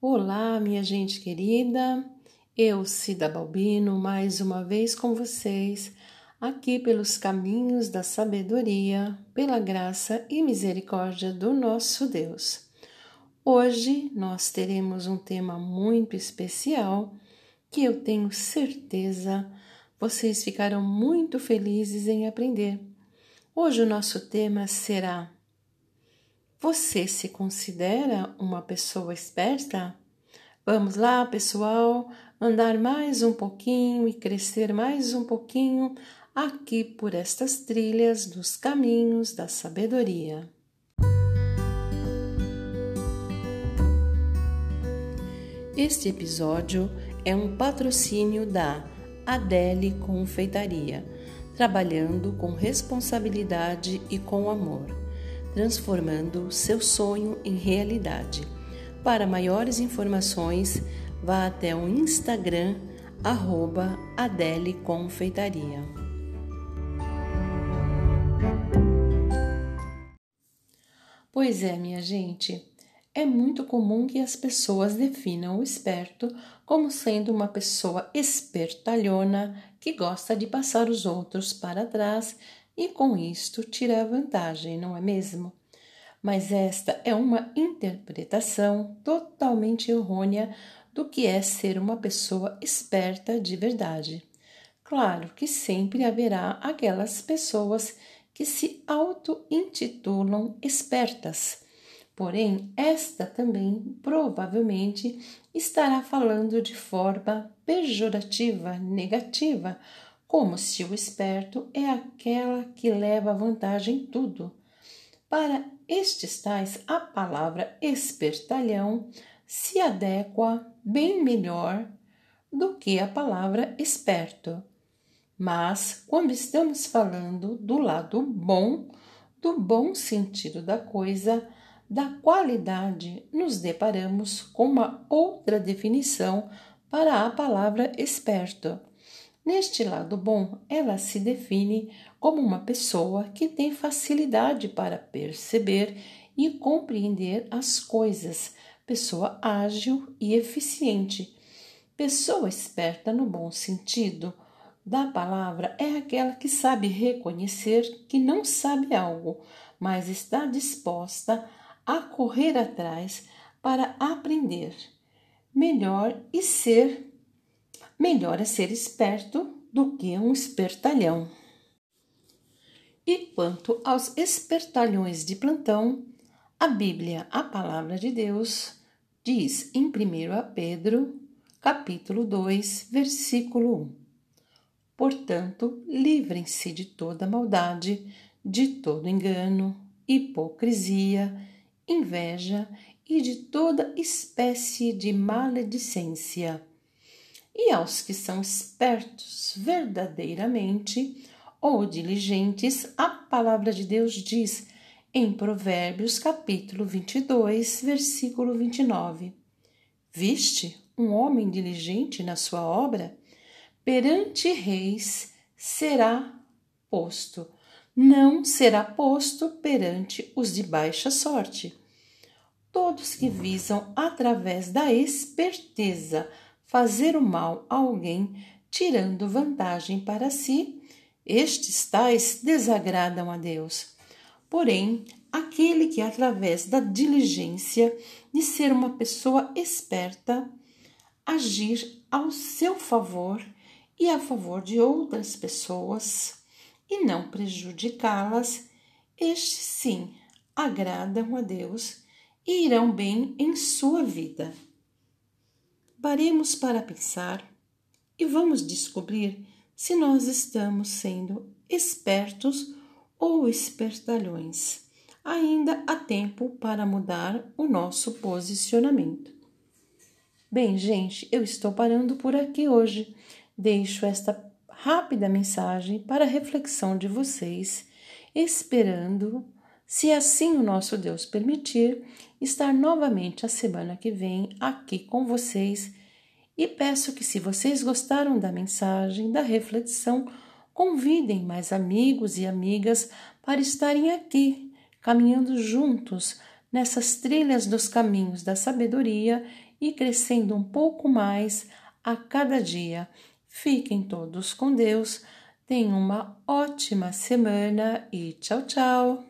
Olá, minha gente querida. Eu, Cida Balbino, mais uma vez com vocês, aqui pelos caminhos da sabedoria, pela graça e misericórdia do nosso Deus. Hoje nós teremos um tema muito especial que eu tenho certeza vocês ficarão muito felizes em aprender. Hoje o nosso tema será você se considera uma pessoa esperta? Vamos lá, pessoal, andar mais um pouquinho e crescer mais um pouquinho aqui por estas trilhas dos caminhos da sabedoria. Este episódio é um patrocínio da Adele Confeitaria, trabalhando com responsabilidade e com amor transformando seu sonho em realidade. Para maiores informações, vá até o Instagram arroba Adele Confeitaria. Pois é, minha gente, é muito comum que as pessoas definam o esperto como sendo uma pessoa espertalhona que gosta de passar os outros para trás e com isto tira vantagem, não é mesmo? Mas esta é uma interpretação totalmente errônea do que é ser uma pessoa esperta de verdade. Claro que sempre haverá aquelas pessoas que se auto-intitulam espertas. Porém, esta também provavelmente estará falando de forma pejorativa, negativa, como se o esperto é aquela que leva vantagem em tudo. Para estes tais, a palavra espertalhão se adequa bem melhor do que a palavra esperto. Mas, quando estamos falando do lado bom, do bom sentido da coisa, da qualidade, nos deparamos com uma outra definição para a palavra esperto Neste lado bom, ela se define como uma pessoa que tem facilidade para perceber e compreender as coisas, pessoa ágil e eficiente. Pessoa esperta no bom sentido da palavra é aquela que sabe reconhecer que não sabe algo, mas está disposta a correr atrás para aprender melhor e ser melhor é ser esperto do que um espertalhão. E quanto aos espertalhões de plantão, a Bíblia, a palavra de Deus, diz em 1 Pedro, capítulo 2, versículo 1. Portanto, livrem-se de toda maldade, de todo engano, hipocrisia, inveja e de toda espécie de maledicência e aos que são espertos verdadeiramente ou diligentes, a palavra de Deus diz em Provérbios capítulo 22, versículo 29. Viste um homem diligente na sua obra? Perante reis será posto, não será posto perante os de baixa sorte. Todos que visam, através da esperteza, fazer o mal a alguém, tirando vantagem para si, estes tais desagradam a Deus. Porém, aquele que, através da diligência de ser uma pessoa esperta, agir ao seu favor e a favor de outras pessoas e não prejudicá-las, estes sim agradam a Deus e irão bem em sua vida. Paremos para pensar e vamos descobrir se nós estamos sendo espertos ou espertalhões. Ainda há tempo para mudar o nosso posicionamento. Bem, gente, eu estou parando por aqui hoje. Deixo esta rápida mensagem para reflexão de vocês, esperando se assim o nosso Deus permitir, estar novamente a semana que vem aqui com vocês e peço que, se vocês gostaram da mensagem, da reflexão, convidem mais amigos e amigas para estarem aqui, caminhando juntos nessas trilhas dos caminhos da sabedoria e crescendo um pouco mais a cada dia. Fiquem todos com Deus. Tenham uma ótima semana e tchau, tchau!